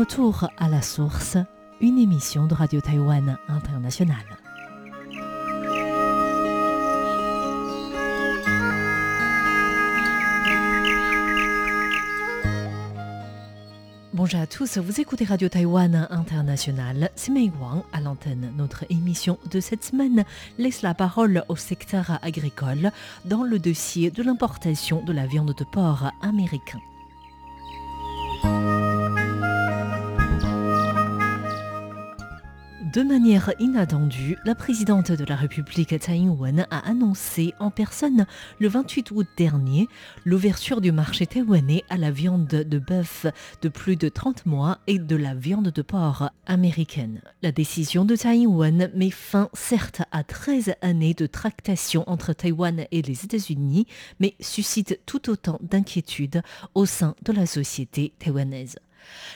retour à la source, une émission de Radio Taïwan Internationale. Bonjour à tous, vous écoutez Radio Taïwan International. C'est Mei Wang à l'antenne. Notre émission de cette semaine laisse la parole au secteur agricole dans le dossier de l'importation de la viande de porc américain. De manière inattendue, la présidente de la République Tsai a annoncé en personne le 28 août dernier l'ouverture du marché taïwanais à la viande de bœuf de plus de 30 mois et de la viande de porc américaine. La décision de Tsai Ing-wen met fin certes à 13 années de tractation entre Taïwan et les États-Unis, mais suscite tout autant d'inquiétudes au sein de la société taïwanaise.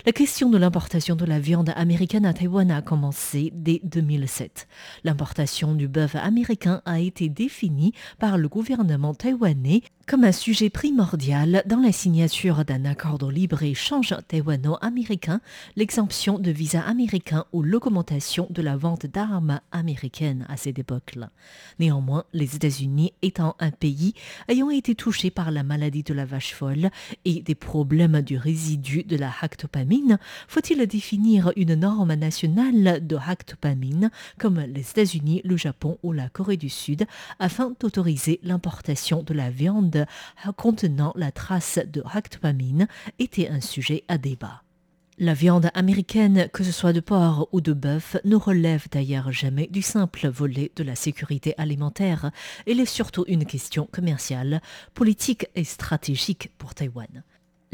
La question de l'importation de la viande américaine à Taïwan a commencé dès 2007. L'importation du bœuf américain a été définie par le gouvernement taïwanais comme un sujet primordial dans la signature d'un accord de libre-échange taïwano-américain, l'exemption de visa américain ou l'augmentation de la vente d'armes américaines à cette époque-là. Néanmoins, les États-Unis étant un pays ayant été touché par la maladie de la vache folle et des problèmes du résidu de la hactopamine, faut-il définir une norme nationale de hactopamine comme les États-Unis, le Japon ou la Corée du Sud afin d'autoriser l'importation de la viande contenant la trace de ractopamine était un sujet à débat. La viande américaine, que ce soit de porc ou de bœuf, ne relève d'ailleurs jamais du simple volet de la sécurité alimentaire. Elle est surtout une question commerciale, politique et stratégique pour Taïwan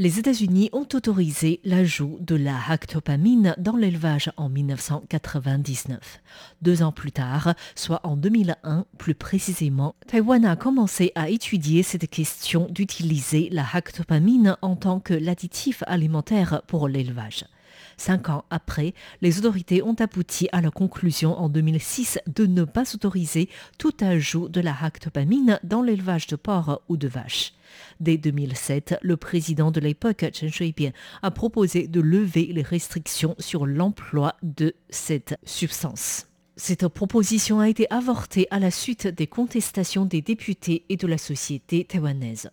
les États-Unis ont autorisé l'ajout de la hactopamine dans l'élevage en 1999. Deux ans plus tard, soit en 2001 plus précisément, Taïwan a commencé à étudier cette question d'utiliser la hactopamine en tant que l'additif alimentaire pour l'élevage. Cinq ans après, les autorités ont abouti à la conclusion en 2006 de ne pas autoriser tout ajout de la hactopamine dans l'élevage de porc ou de vaches. Dès 2007, le président de l'époque, Chen Shui-bian, a proposé de lever les restrictions sur l'emploi de cette substance. Cette proposition a été avortée à la suite des contestations des députés et de la société taïwanaise.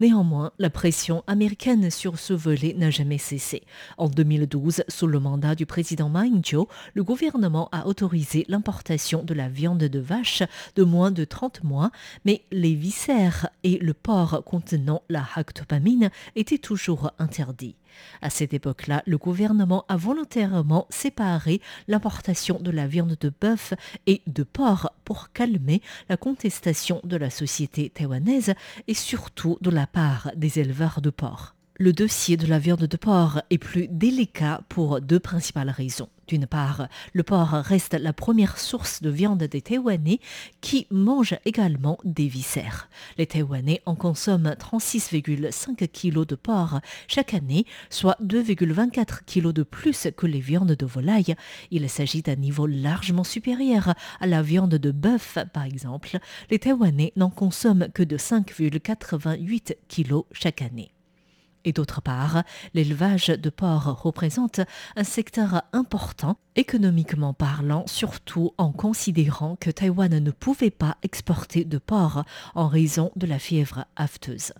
Néanmoins, la pression américaine sur ce volet n'a jamais cessé. En 2012, sous le mandat du président Ma Ying-jeou, le gouvernement a autorisé l'importation de la viande de vache de moins de 30 mois, mais les viscères et le porc contenant la hactopamine étaient toujours interdits. À cette époque-là, le gouvernement a volontairement séparé l'importation de la viande de bœuf et de porc pour calmer la contestation de la société taïwanaise et surtout de la part des éleveurs de porc. Le dossier de la viande de porc est plus délicat pour deux principales raisons. D'une part, le porc reste la première source de viande des Taïwanais qui mangent également des viscères. Les Taïwanais en consomment 36,5 kg de porc chaque année, soit 2,24 kg de plus que les viandes de volaille. Il s'agit d'un niveau largement supérieur à la viande de bœuf, par exemple. Les Taïwanais n'en consomment que de 5,88 kg chaque année. Et d'autre part, l'élevage de porc représente un secteur important économiquement parlant, surtout en considérant que Taïwan ne pouvait pas exporter de porc en raison de la fièvre afteuse.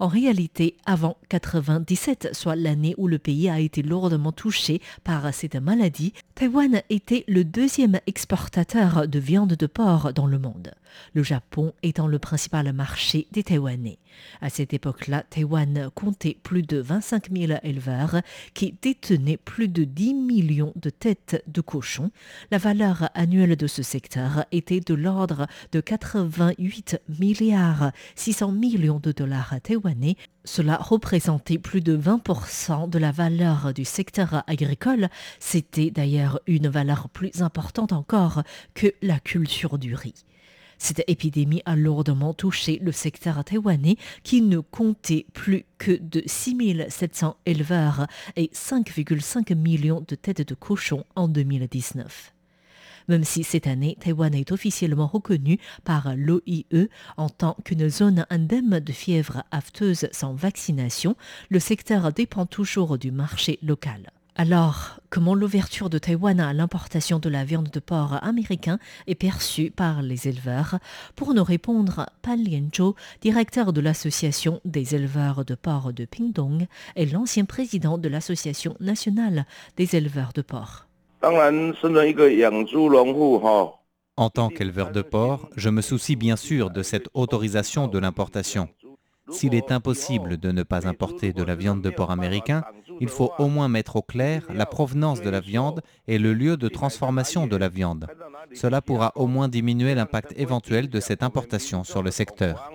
En réalité, avant 97, soit l'année où le pays a été lourdement touché par cette maladie, Taïwan était le deuxième exportateur de viande de porc dans le monde, le Japon étant le principal marché des Taïwanais. À cette époque-là, Taïwan comptait plus de 25 000 éleveurs qui détenaient plus de 10 millions de têtes de cochons. La valeur annuelle de ce secteur était de l'ordre de 88 milliards 600 millions de dollars taïwanais cela représentait plus de 20% de la valeur du secteur agricole. C'était d'ailleurs une valeur plus importante encore que la culture du riz. Cette épidémie a lourdement touché le secteur taïwanais qui ne comptait plus que de 6700 éleveurs et 5,5 millions de têtes de cochons en 2019 même si cette année, Taïwan est officiellement reconnu par l'OIE en tant qu'une zone indemne de fièvre afteuse sans vaccination, le secteur dépend toujours du marché local. Alors, comment l'ouverture de Taïwan à l'importation de la viande de porc américain est perçue par les éleveurs? Pour nous répondre, Pan Lianzhou, directeur de l'association des éleveurs de porc de Pingdong, et l'ancien président de l'association nationale des éleveurs de porc. En tant qu'éleveur de porc, je me soucie bien sûr de cette autorisation de l'importation. S'il est impossible de ne pas importer de la viande de porc américain, il faut au moins mettre au clair la provenance de la viande et le lieu de transformation de la viande. Cela pourra au moins diminuer l'impact éventuel de cette importation sur le secteur.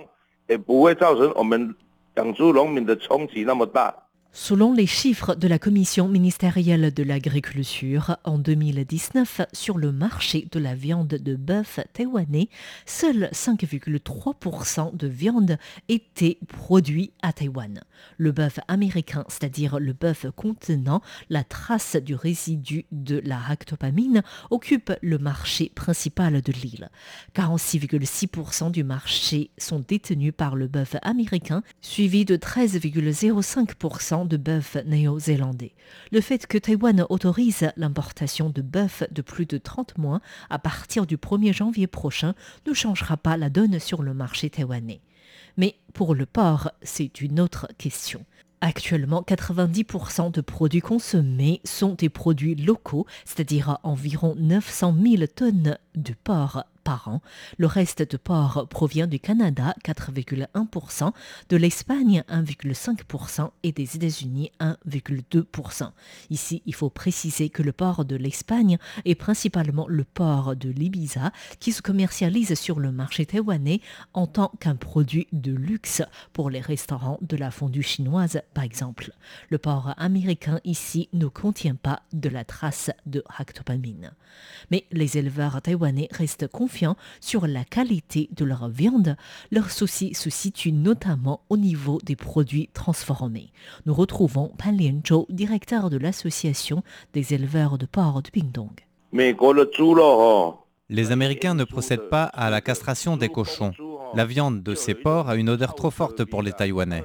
Selon les chiffres de la Commission ministérielle de l'agriculture, en 2019, sur le marché de la viande de bœuf taïwanais, seuls 5,3% de viande était produit à Taïwan. Le bœuf américain, c'est-à-dire le bœuf contenant la trace du résidu de la ractopamine, occupe le marché principal de l'île. 46,6% du marché sont détenus par le bœuf américain, suivi de 13,05% de bœuf néo-zélandais. Le fait que Taïwan autorise l'importation de bœuf de plus de 30 mois à partir du 1er janvier prochain ne changera pas la donne sur le marché taïwanais. Mais pour le porc, c'est une autre question. Actuellement, 90% de produits consommés sont des produits locaux, c'est-à-dire environ 900 000 tonnes de porc par an. Le reste de porc provient du Canada, 4,1%, de l'Espagne, 1,5% et des États-Unis, 1,2%. Ici, il faut préciser que le porc de l'Espagne est principalement le porc de l'Ibiza qui se commercialise sur le marché taïwanais en tant qu'un produit de luxe pour les restaurants de la fondue chinoise, par exemple. Le porc américain ici ne contient pas de la trace de ractopamine. Mais les éleveurs taïwanais restent confiants sur la qualité de leur viande. Leur souci se situe notamment au niveau des produits transformés. Nous retrouvons Pan Lianzhou, directeur de l'association des éleveurs de porc de Pingdong. Les Américains ne procèdent pas à la castration des cochons. La viande de ces porcs a une odeur trop forte pour les Taïwanais.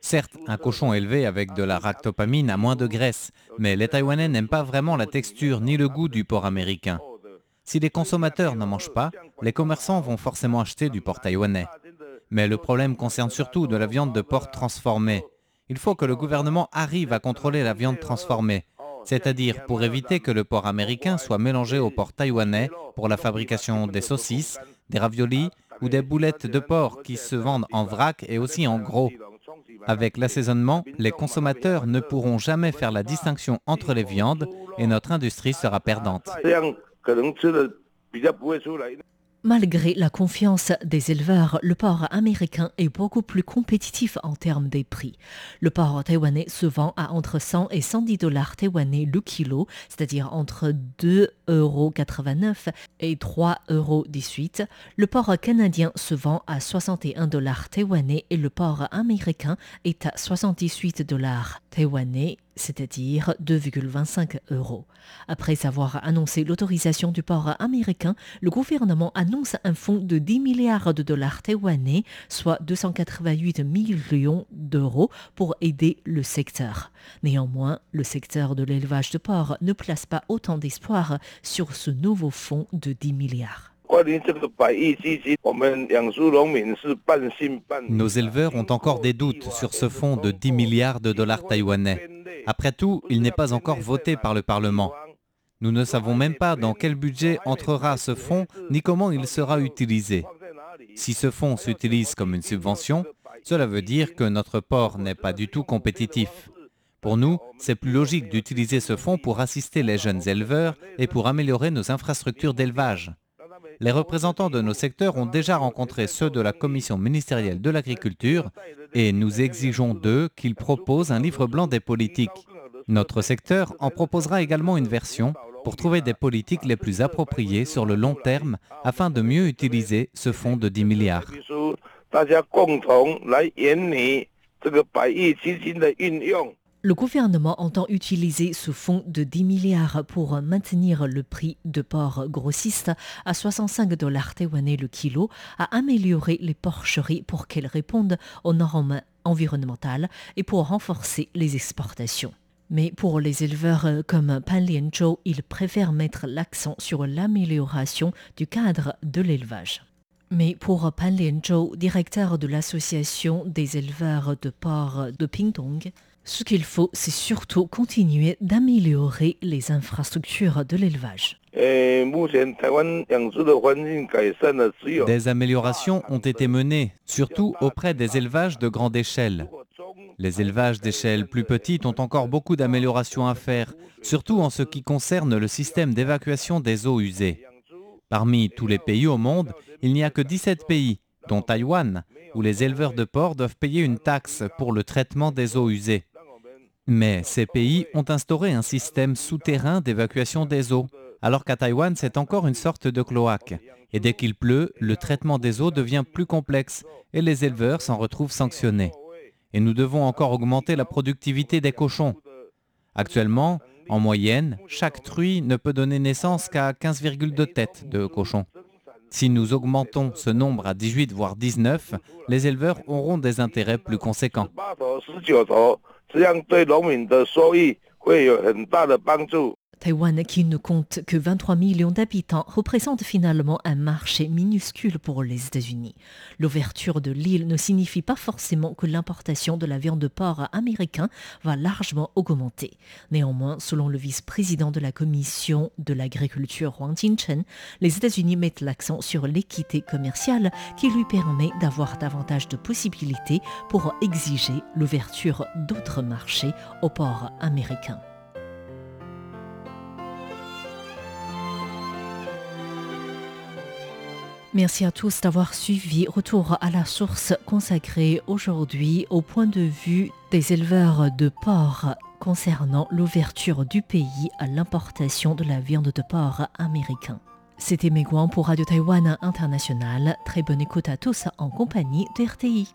Certes, un cochon élevé avec de la ractopamine a moins de graisse, mais les Taïwanais n'aiment pas vraiment la texture ni le goût du porc américain. Si les consommateurs n'en mangent pas, les commerçants vont forcément acheter du porc taïwanais. Mais le problème concerne surtout de la viande de porc transformée. Il faut que le gouvernement arrive à contrôler la viande transformée, c'est-à-dire pour éviter que le porc américain soit mélangé au porc taïwanais pour la fabrication des saucisses, des raviolis ou des boulettes de porc qui se vendent en vrac et aussi en gros. Avec l'assaisonnement, les consommateurs ne pourront jamais faire la distinction entre les viandes et notre industrie sera perdante. Malgré la confiance des éleveurs, le porc américain est beaucoup plus compétitif en termes des prix. Le porc taïwanais se vend à entre 100 et 110 dollars taïwanais le kilo, c'est-à-dire entre 2,89 euros et 3,18 euros. Le porc canadien se vend à 61 dollars taïwanais et le porc américain est à 78 dollars taïwanais c'est-à-dire 2,25 euros. Après avoir annoncé l'autorisation du port américain, le gouvernement annonce un fonds de 10 milliards de dollars taïwanais, soit 288 millions d'euros, pour aider le secteur. Néanmoins, le secteur de l'élevage de porc ne place pas autant d'espoir sur ce nouveau fonds de 10 milliards. Nos éleveurs ont encore des doutes sur ce fonds de 10 milliards de dollars taïwanais. Après tout, il n'est pas encore voté par le Parlement. Nous ne savons même pas dans quel budget entrera ce fonds ni comment il sera utilisé. Si ce fonds s'utilise comme une subvention, cela veut dire que notre port n'est pas du tout compétitif. Pour nous, c'est plus logique d'utiliser ce fonds pour assister les jeunes éleveurs et pour améliorer nos infrastructures d'élevage. Les représentants de nos secteurs ont déjà rencontré ceux de la Commission ministérielle de l'agriculture et nous exigeons d'eux qu'ils proposent un livre blanc des politiques. Notre secteur en proposera également une version pour trouver des politiques les plus appropriées sur le long terme afin de mieux utiliser ce fonds de 10 milliards. Le gouvernement entend utiliser ce fonds de 10 milliards pour maintenir le prix de porc grossiste à 65 dollars taïwanais le kilo, à améliorer les porcheries pour qu'elles répondent aux normes environnementales et pour renforcer les exportations. Mais pour les éleveurs comme Pan Lianzhou, ils préfèrent mettre l'accent sur l'amélioration du cadre de l'élevage. Mais pour Pan Lianzhou, directeur de l'association des éleveurs de porc de Pingdong, ce qu'il faut, c'est surtout continuer d'améliorer les infrastructures de l'élevage. Des améliorations ont été menées, surtout auprès des élevages de grande échelle. Les élevages d'échelle plus petite ont encore beaucoup d'améliorations à faire, surtout en ce qui concerne le système d'évacuation des eaux usées. Parmi tous les pays au monde, il n'y a que 17 pays, dont Taïwan, où les éleveurs de porc doivent payer une taxe pour le traitement des eaux usées. Mais ces pays ont instauré un système souterrain d'évacuation des eaux, alors qu'à Taïwan, c'est encore une sorte de cloaque. Et dès qu'il pleut, le traitement des eaux devient plus complexe et les éleveurs s'en retrouvent sanctionnés. Et nous devons encore augmenter la productivité des cochons. Actuellement, en moyenne, chaque truie ne peut donner naissance qu'à 15,2 têtes de cochons. Si nous augmentons ce nombre à 18 voire 19, les éleveurs auront des intérêts plus conséquents. Taïwan, qui ne compte que 23 millions d'habitants, représente finalement un marché minuscule pour les États-Unis. L'ouverture de l'île ne signifie pas forcément que l'importation de la viande de porc américain va largement augmenter. Néanmoins, selon le vice-président de la Commission de l'agriculture Huang Jinchen, les États-Unis mettent l'accent sur l'équité commerciale qui lui permet d'avoir davantage de possibilités pour exiger l'ouverture d'autres marchés au porc américain. Merci à tous d'avoir suivi. Retour à la source consacrée aujourd'hui au point de vue des éleveurs de porc concernant l'ouverture du pays à l'importation de la viande de porc américain. C'était Meguan pour Radio Taïwan International. Très bonne écoute à tous en compagnie de RTI.